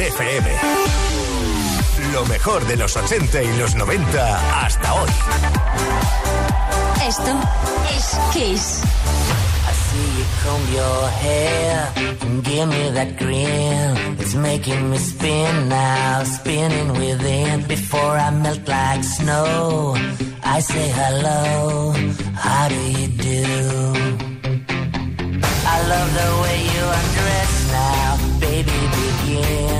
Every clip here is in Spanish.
FM. Lo mejor de los 80 y los 90 hasta hoy. Esto es Kiss. I see you comb your hair and give me that grin. It's making me spin now, spinning within. Before I melt like snow, I say hello. How do you do? I love the way you undress now, baby. Begin.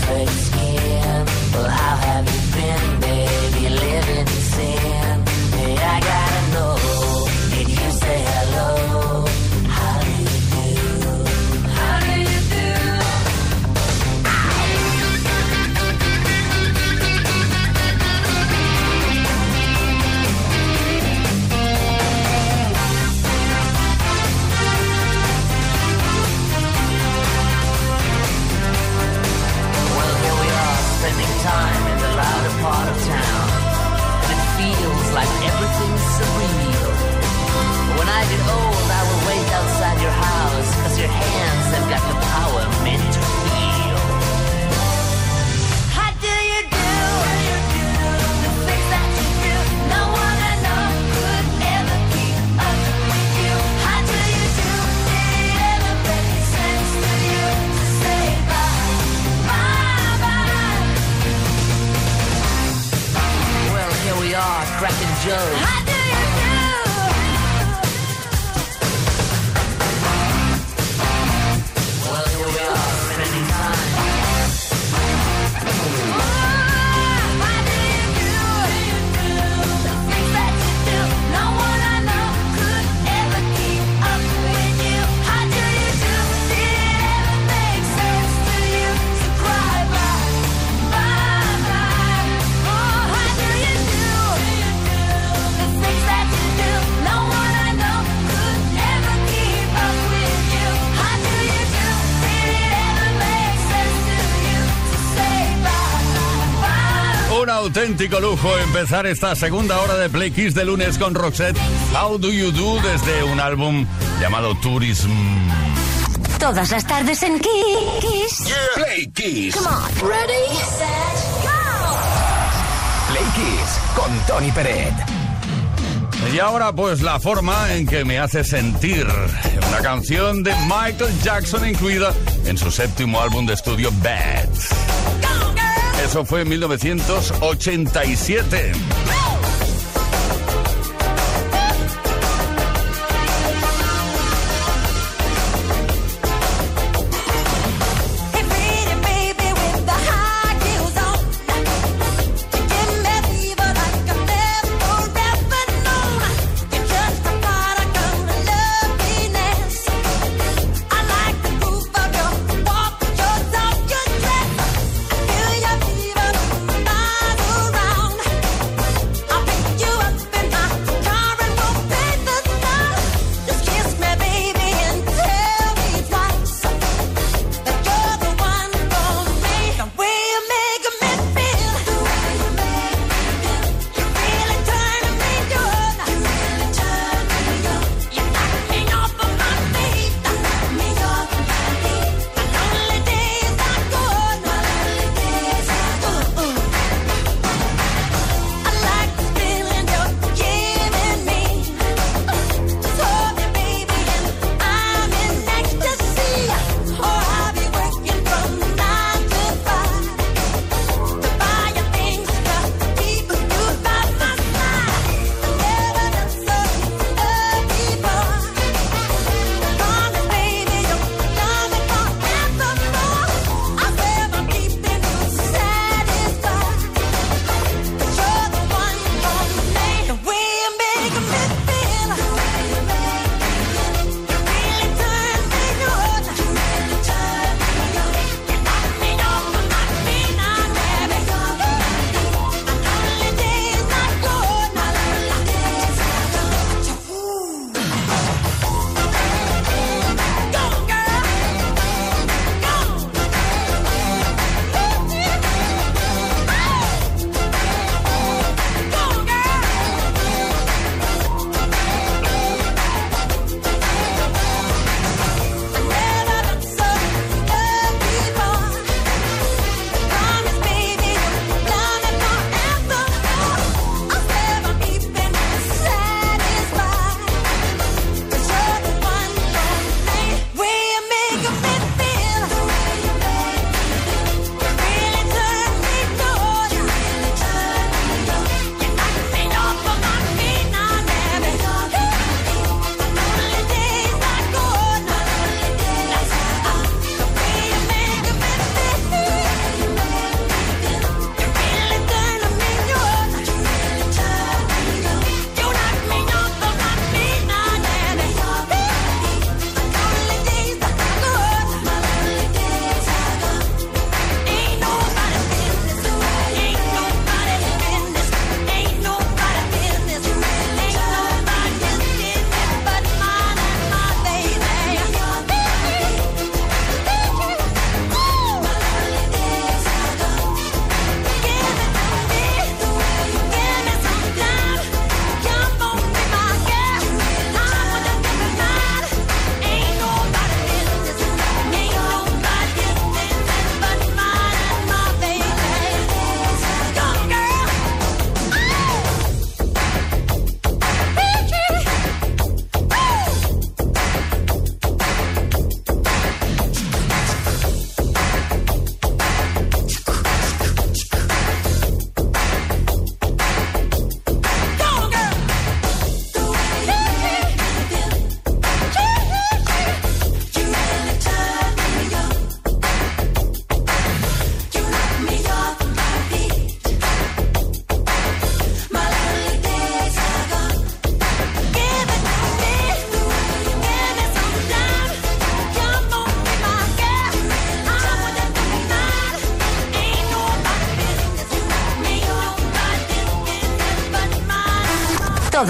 nothing. Auténtico lujo empezar esta segunda hora de Play Kiss de lunes con Roxette. How do you do? Desde un álbum llamado Tourism. Todas las tardes en Kiss. Play Kiss. Come on. Ready, set, go. Play Kiss con Tony Peret. Y ahora pues la forma en que me hace sentir. Una canción de Michael Jackson incluida en su séptimo álbum de estudio Bad. Eso fue en 1987.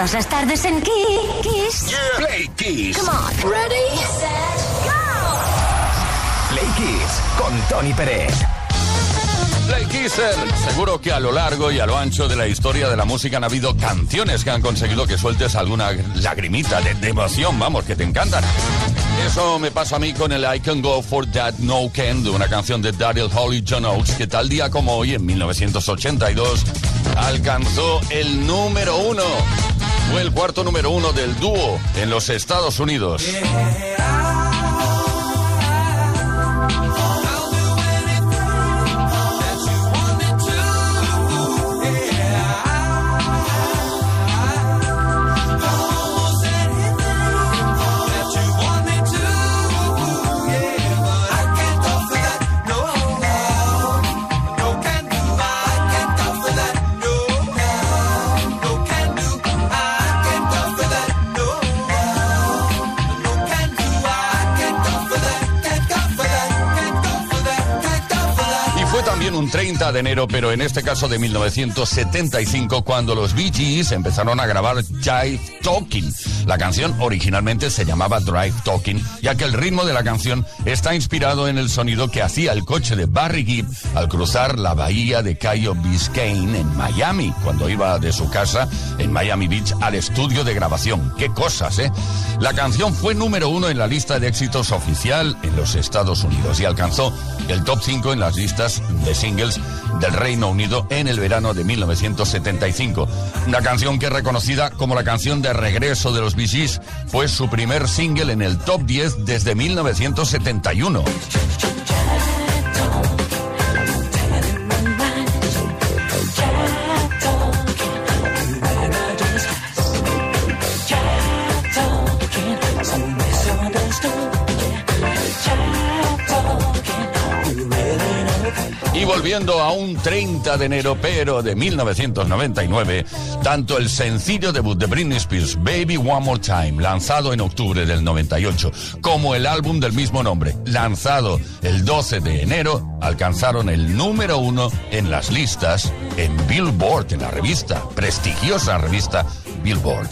Todas las tardes en Kiss. Play Kiss. Come on. Ready, set, go. Play Kiss con Tony Pérez. Play Kisser. Seguro que a lo largo y a lo ancho de la historia de la música han habido canciones que han conseguido que sueltes alguna lagrimita de, de emoción, vamos, que te encantan. Eso me pasa a mí con el I Can Go For That No Can de una canción de Daryl Holly John Oates que tal día como hoy, en 1982, alcanzó el número uno. Fue el cuarto número uno del dúo en los Estados Unidos. Un 30 de enero, pero en este caso de 1975, cuando los Bee Gees empezaron a grabar Jive Talking. La canción originalmente se llamaba Drive Talking, ya que el ritmo de la canción está inspirado en el sonido que hacía el coche de Barry Gibb al cruzar la bahía de Cayo Biscayne en Miami, cuando iba de su casa en Miami Beach al estudio de grabación. ¡Qué cosas, eh! La canción fue número uno en la lista de éxitos oficial en los Estados Unidos y alcanzó el top 5 en las listas de singles del Reino Unido en el verano de 1975. Una canción que es reconocida como la canción de regreso de los Bee Gees fue su primer single en el top 10 desde 1971. Volviendo a un 30 de enero, pero de 1999, tanto el sencillo debut de Britney Spears, Baby One More Time, lanzado en octubre del 98, como el álbum del mismo nombre, lanzado el 12 de enero, alcanzaron el número uno en las listas en Billboard, en la revista, prestigiosa revista Billboard.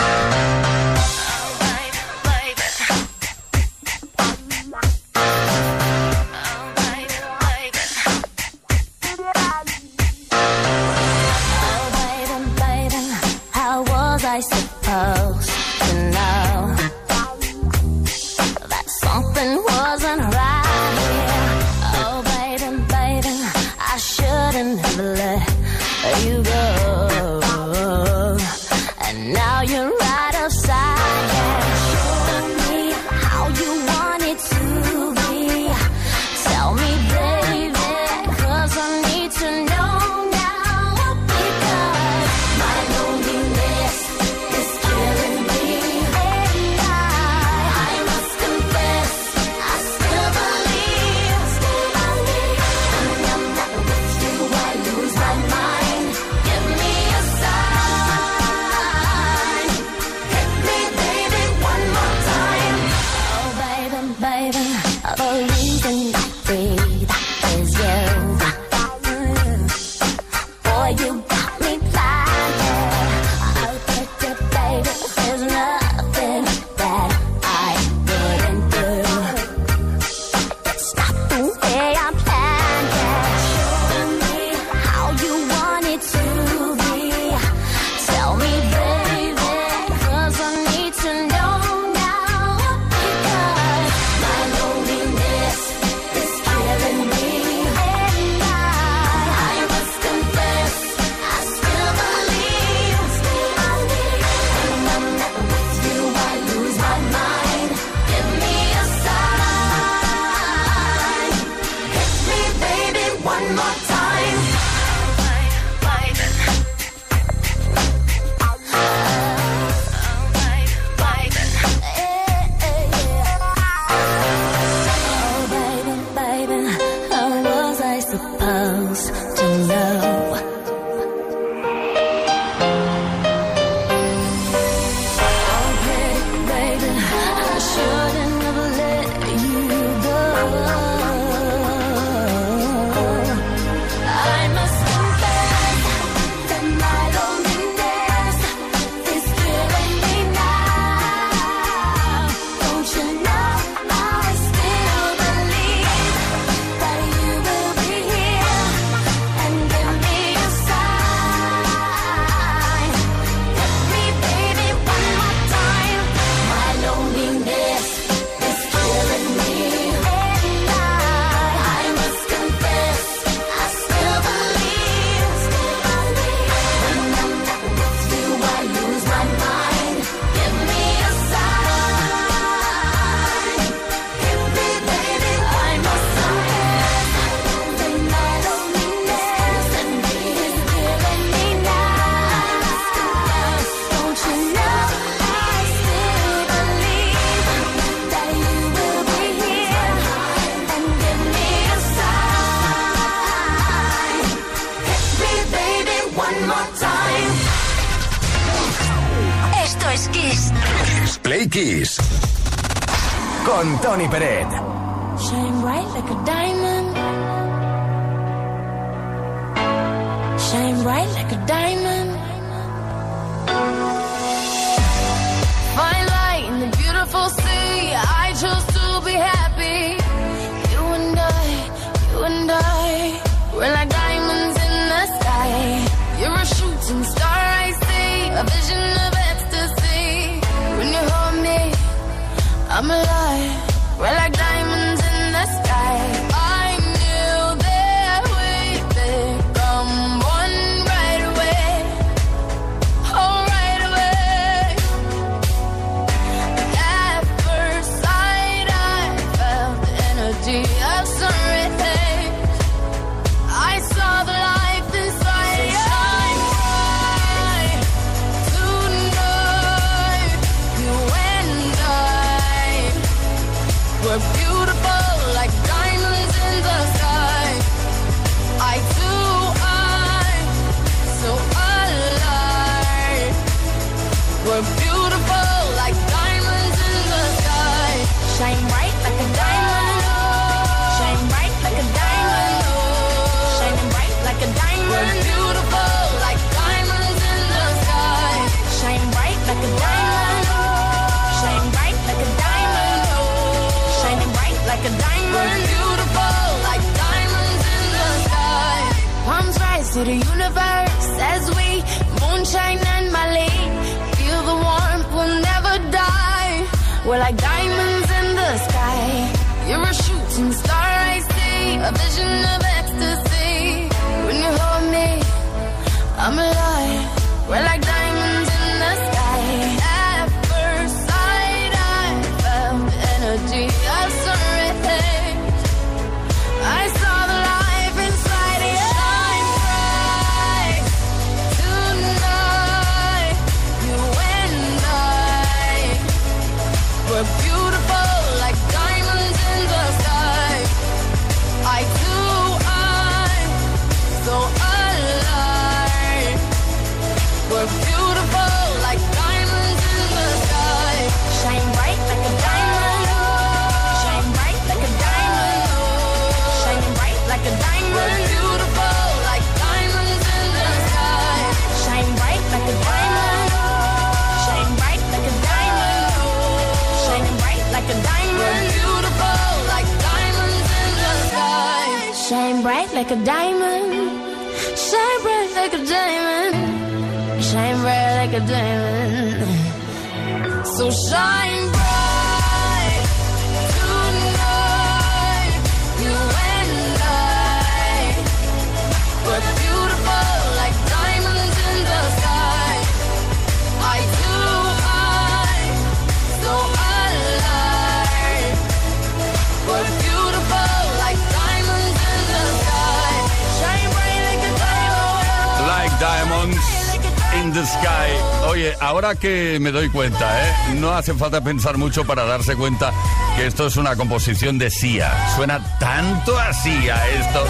The Sky. Oye, ahora que me doy cuenta, ¿eh? No hace falta pensar mucho para darse cuenta que esto es una composición de Sia. Suena tanto a Sia esto.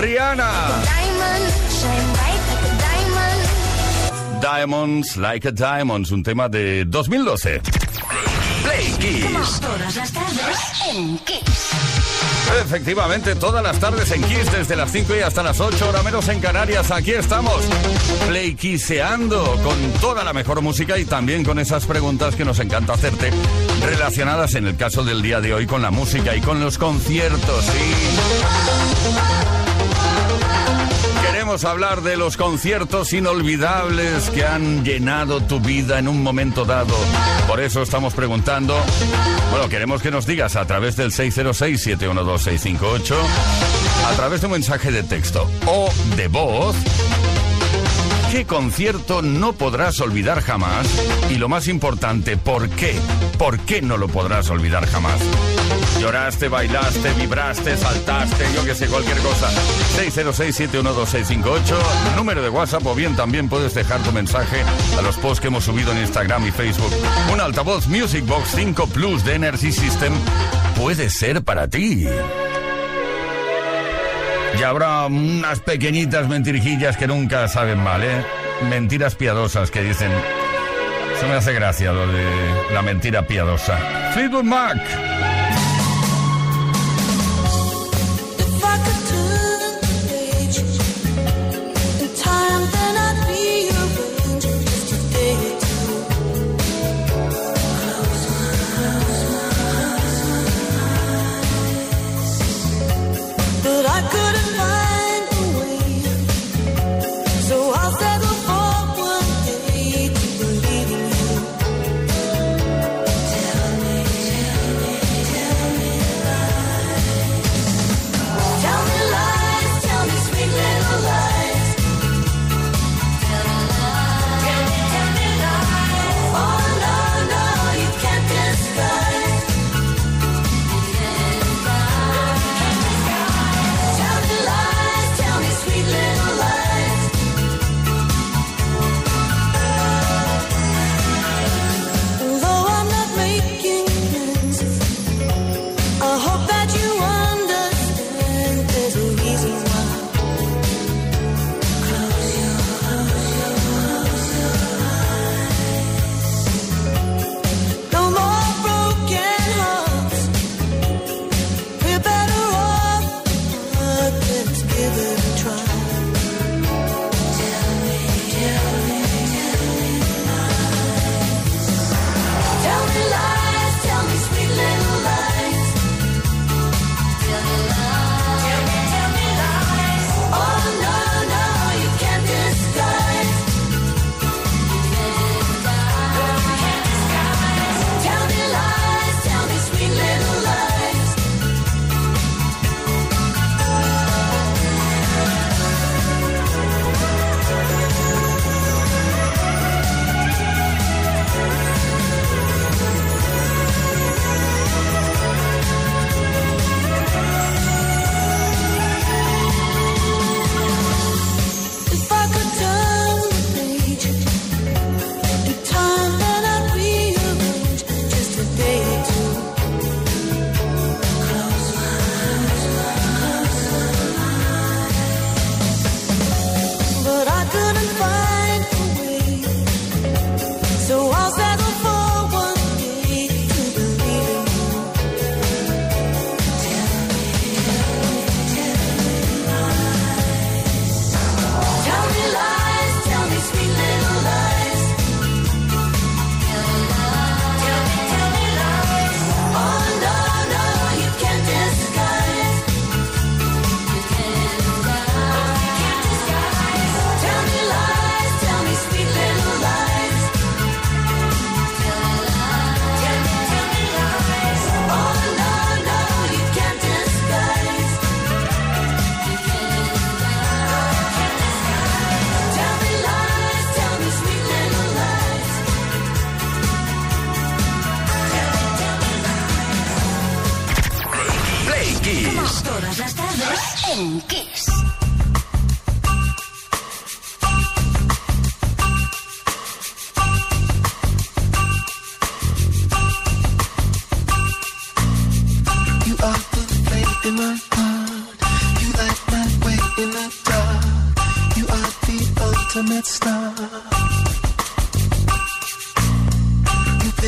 Rihanna. A. Diamonds Like a Diamonds, un tema de 2012. Kiss. Todas las tardes en Kiss. Efectivamente, todas las tardes en Kiss, desde las 5 y hasta las 8, hora menos en Canarias. Aquí estamos, Play Kisseando, con toda la mejor música y también con esas preguntas que nos encanta hacerte, relacionadas en el caso del día de hoy con la música y con los conciertos. Y queremos hablar de los conciertos inolvidables que han llenado tu vida en un momento dado. Por eso estamos preguntando, bueno, queremos que nos digas a través del 606-712-658, a través de un mensaje de texto o de voz, ¿Qué concierto no podrás olvidar jamás? Y lo más importante, ¿por qué? ¿Por qué no lo podrás olvidar jamás? Lloraste, bailaste, vibraste, saltaste, yo que sé, cualquier cosa. 606-712-658, número de WhatsApp o bien también puedes dejar tu mensaje a los posts que hemos subido en Instagram y Facebook. Un altavoz Music Box 5 Plus de Energy System puede ser para ti. Y habrá unas pequeñitas mentirijillas que nunca saben mal, ¿eh? Mentiras piadosas que dicen... Se me hace gracia lo de la mentira piadosa. Fleetwood Mac.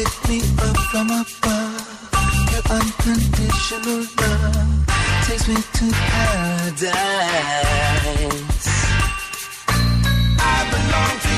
pick me up from above. Your unconditional love takes me to paradise. I belong to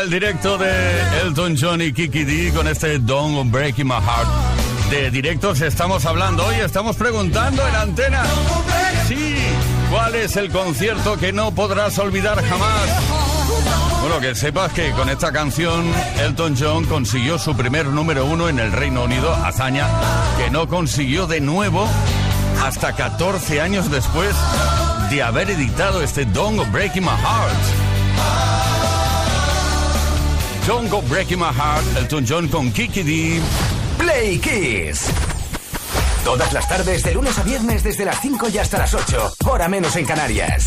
El directo de Elton John y Kiki D con este Don't Break My Heart. De directos estamos hablando hoy, estamos preguntando en antena. Sí, ¿cuál es el concierto que no podrás olvidar jamás? Bueno, que sepas que con esta canción Elton John consiguió su primer número uno en el Reino Unido, hazaña que no consiguió de nuevo hasta 14 años después de haber editado este Don't Go Breaking My Heart. Don't Go Breaking My Heart, Elton John con Kiki D. Play Kiss. Todas las tardes, de lunes a viernes, desde las 5 y hasta las 8, hora menos en Canarias.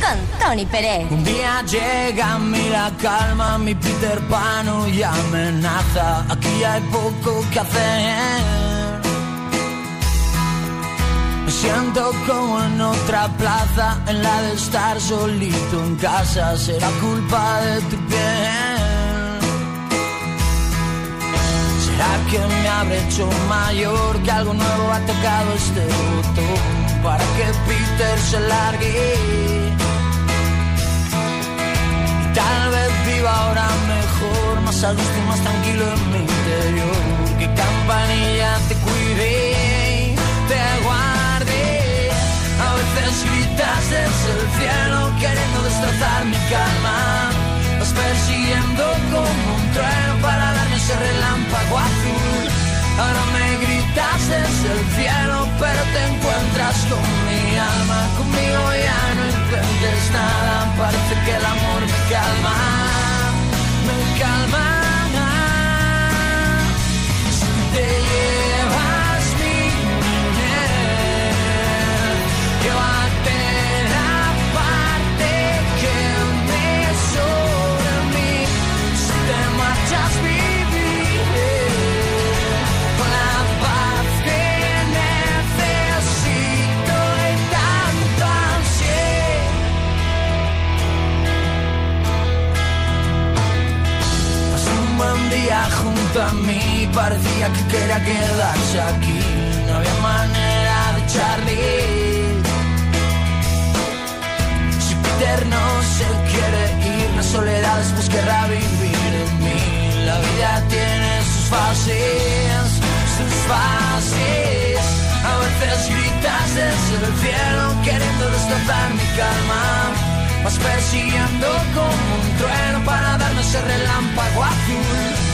Con Tony Pérez. Un día llega a mí la calma, mi Peter Pan y amenaza. Aquí hay poco que hacer. siento como en otra plaza, en la de estar solito en casa, será culpa de tu piel. ¿Será que me habré hecho mayor, que algo nuevo ha tocado este botón para que Peter se largue? Y tal vez viva ahora mejor, más a gusto y más tranquilo en mi interior. Que campanilla te cuide, te guarde. A veces gritas desde el cielo queriendo destrozar mi calma. Vas persiguiendo como un trueno para darme ese relámpago azul. Ahora me gritas desde el cielo, pero te encuentras con mi alma. Conmigo ya no intentes nada, parece que el amor me calma, parecía que quería quedarse aquí. No había manera de echarle. Si Peter no se quiere ir, la soledad después querrá vivir en mí. La vida tiene sus fases, sus fases. A veces gritas desde el cielo queriendo destrozar mi calma. Vas persiguiendo como un trueno para darme ese relámpago azul.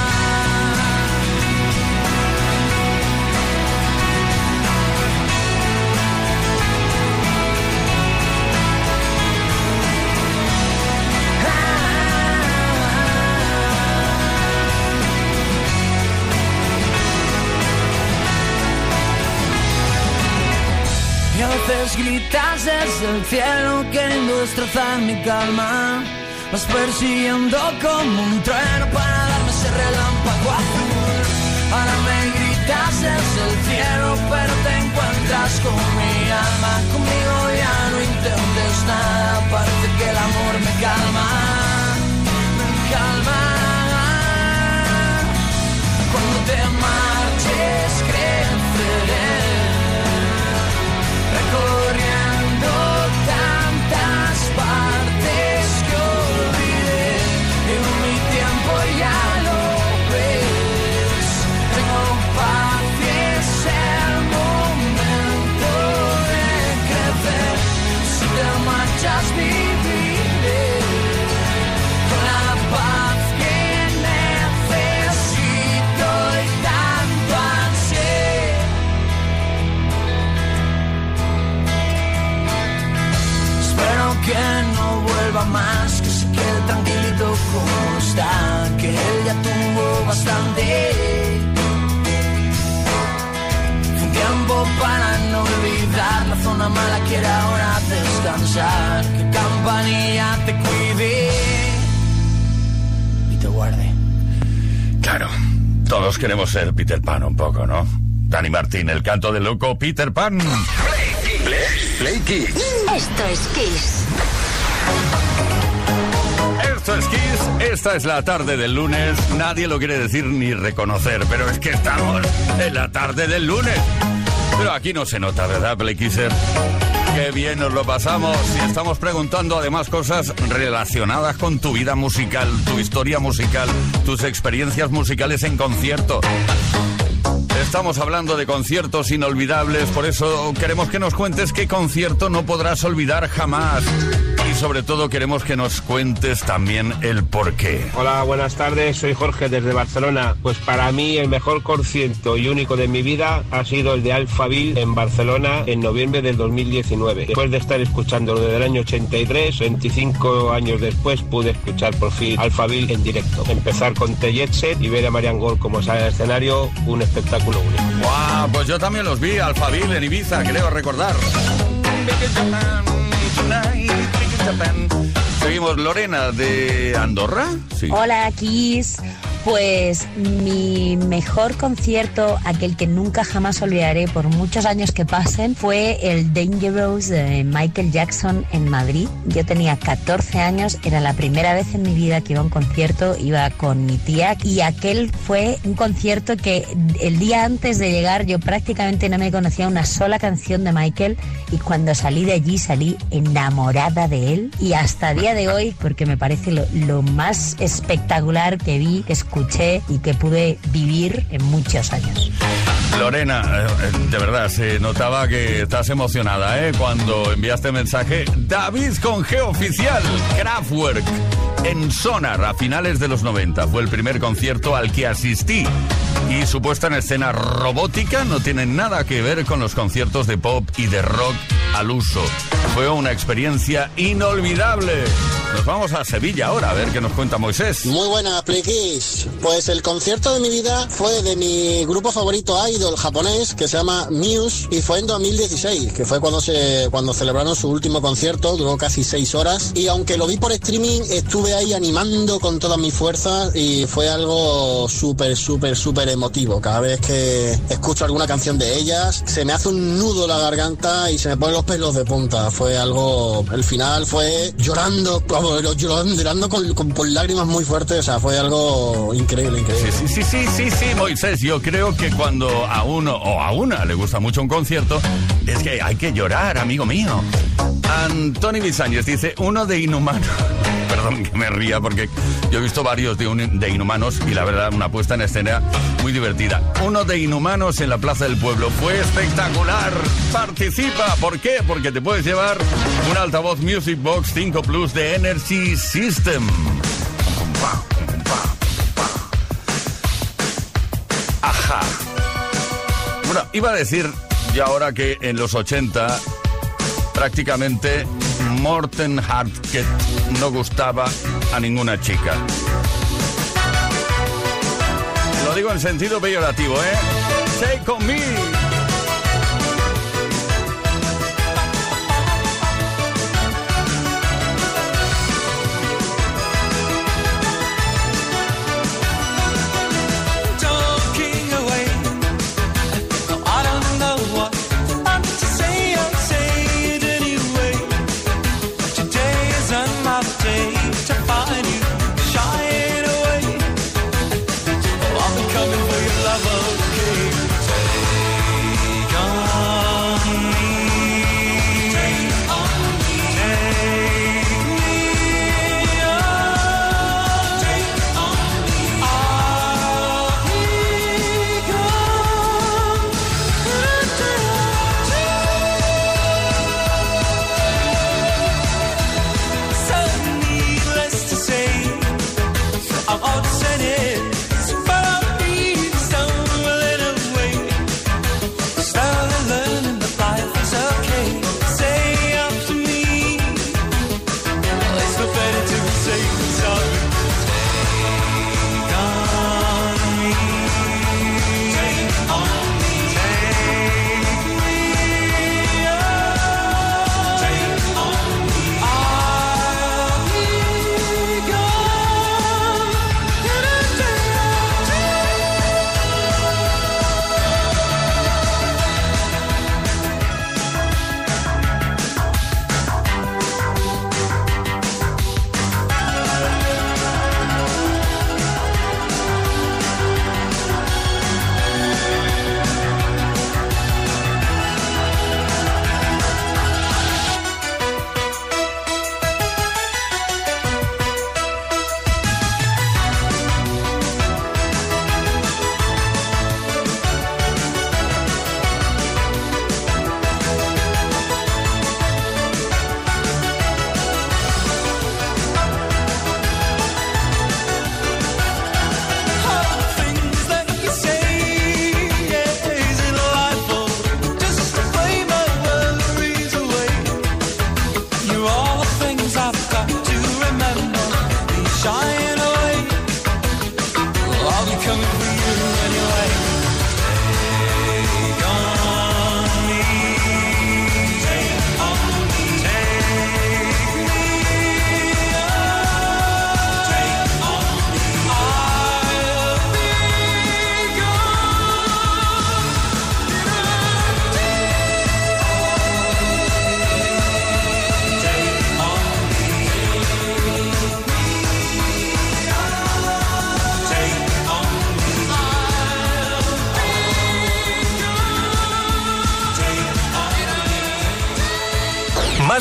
Veces gritas desde el cielo queriendo destrozar mi calma. Vas persiguiendo como un trueno para darme ese relámpago azul. Ahora me gritas desde el cielo, pero te encuentras con mi alma. Conmigo ya no intentes nada, parece que el amor me calma. Ser Peter Pan un poco, ¿no? Dani Martín, el canto del loco Peter Pan. Play Kids. Esto es Kiss. Esto es Kiss, esta es la tarde del lunes. Nadie lo quiere decir ni reconocer, pero es que estamos en la tarde del lunes. Pero aquí no se nota, ¿verdad, Play Kisser? Qué bien nos lo pasamos y estamos preguntando además cosas relacionadas con tu vida musical, tu historia musical, tus experiencias musicales en concierto. Estamos hablando de conciertos inolvidables, por eso queremos que nos cuentes qué concierto no podrás olvidar jamás. Sobre todo queremos que nos cuentes también el por qué. Hola, buenas tardes, soy Jorge desde Barcelona. Pues para mí el mejor concierto y único de mi vida ha sido el de Alphaville en Barcelona en noviembre del 2019. Después de estar escuchándolo desde el año 83, 25 años después pude escuchar por fin Alphaville en directo. Empezar con The Jet Set y ver a Marian Gore como sale al escenario, un espectáculo único. ¡Guau! Pues yo también los vi, Alphaville en Ibiza, creo recordar. Seguimos, Lorena de Andorra. Sí. Hola, Kiss. Pues mi mejor concierto, aquel que nunca jamás olvidaré por muchos años que pasen, fue el Dangerous de Michael Jackson en Madrid. Yo tenía 14 años, era la primera vez en mi vida que iba a un concierto, iba con mi tía y aquel fue un concierto que el día antes de llegar yo prácticamente no me conocía una sola canción de Michael y cuando salí de allí salí enamorada de él y hasta día de hoy porque me parece lo, más espectacular que vi, que escuché y que pude vivir en muchos años. Lorena, eh, eh, de verdad, se notaba que estás emocionada, ¿eh? Cuando enviaste mensaje. David con G oficial, Kraftwerk, en Sonar a finales de los 90. Fue el primer concierto al que asistí. Y su puesta en escena robótica no tiene nada que ver con los conciertos de pop y de rock al uso. Fue una experiencia inolvidable. Nos vamos a Sevilla ahora a ver qué nos cuenta Moisés. Muy buenas, Plikis. Pues el concierto de mi vida fue de mi grupo favorito idol japonés que se llama Muse y fue en 2016, que fue cuando se cuando celebraron su último concierto, duró casi seis horas y aunque lo vi por streaming estuve ahí animando con todas mis fuerzas y fue algo súper, súper, súper emotivo. Cada vez que escucho alguna canción de ellas se me hace un nudo la garganta y se me ponen los pelos de punta. Fue algo, el final fue llorando, llorando, llorando con, con- lágrimas muy fuertes, o sea, fue algo increíble, increíble. Sí, sí, sí, sí, sí, Moisés. Yo creo que cuando a uno o a una le gusta mucho un concierto, es que hay que llorar, amigo mío. Antoni Bisáñez dice, uno de inhumano. Perdón que me ría porque yo he visto varios de, un- de inhumanos y la verdad una puesta en escena muy divertida. Uno de inhumanos en la Plaza del Pueblo. Fue espectacular. Participa. ¿Por qué? Porque te puedes llevar un altavoz Music Box 5 Plus de Energy System. Ajá. Bueno, iba a decir ya ahora que en los 80 prácticamente Morten Harket no gustaba a ninguna chica. Lo digo en sentido peyorativo, ¿eh? Take on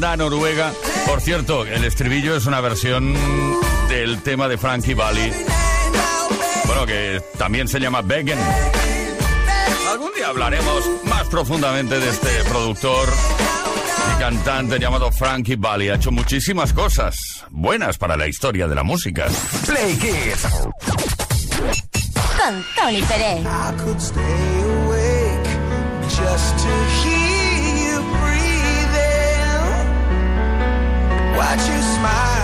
banda noruega. Por cierto, el estribillo es una versión del tema de Frankie Valli. Bueno, que también se llama Beggen. Algún día hablaremos más profundamente de este productor y cantante llamado Frankie Valli. Ha hecho muchísimas cosas buenas para la historia de la música. Play Kids. Con Tony Pérez. watch you smile.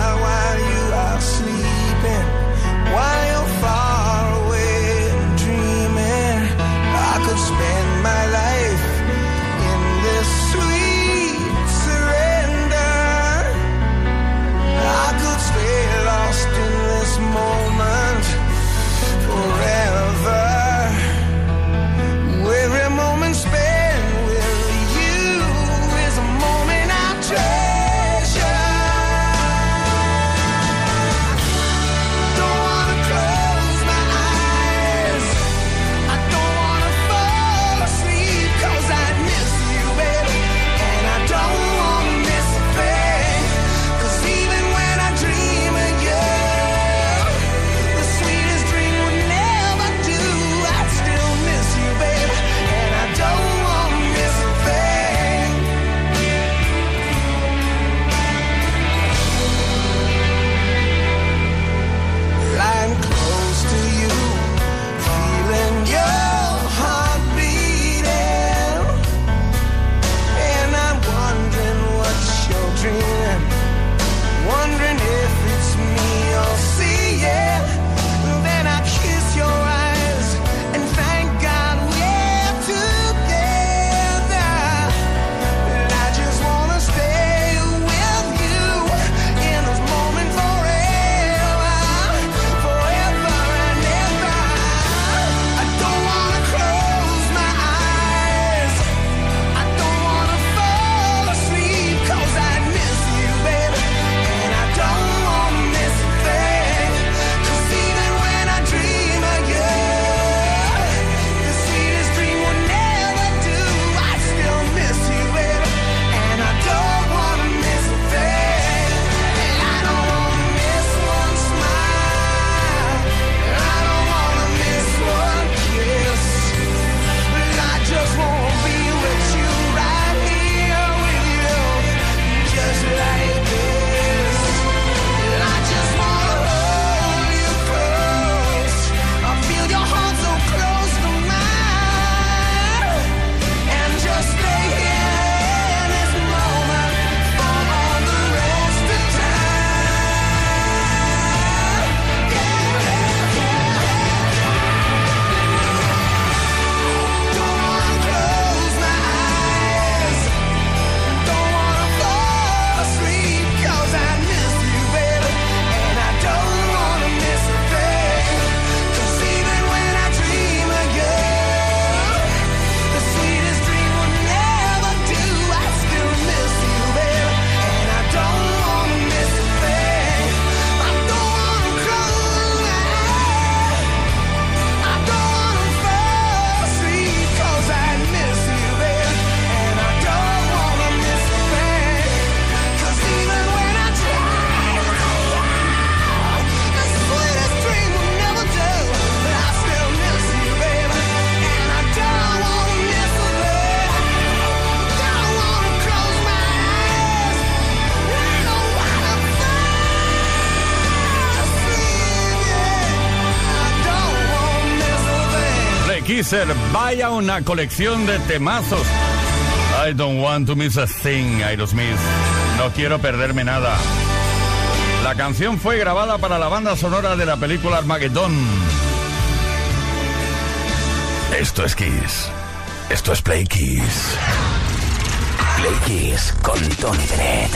Kisser. Vaya una colección de temazos. I don't want to miss a thing, Aerosmith. No quiero perderme nada. La canción fue grabada para la banda sonora de la película Armageddon. Esto es Kiss. Esto es Play Kiss. Play Kiss con Tony Bennett.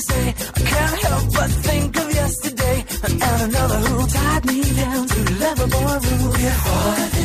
to say. I can't help but think of yesterday and another who tied me down to live a boy rule. Yeah, boy.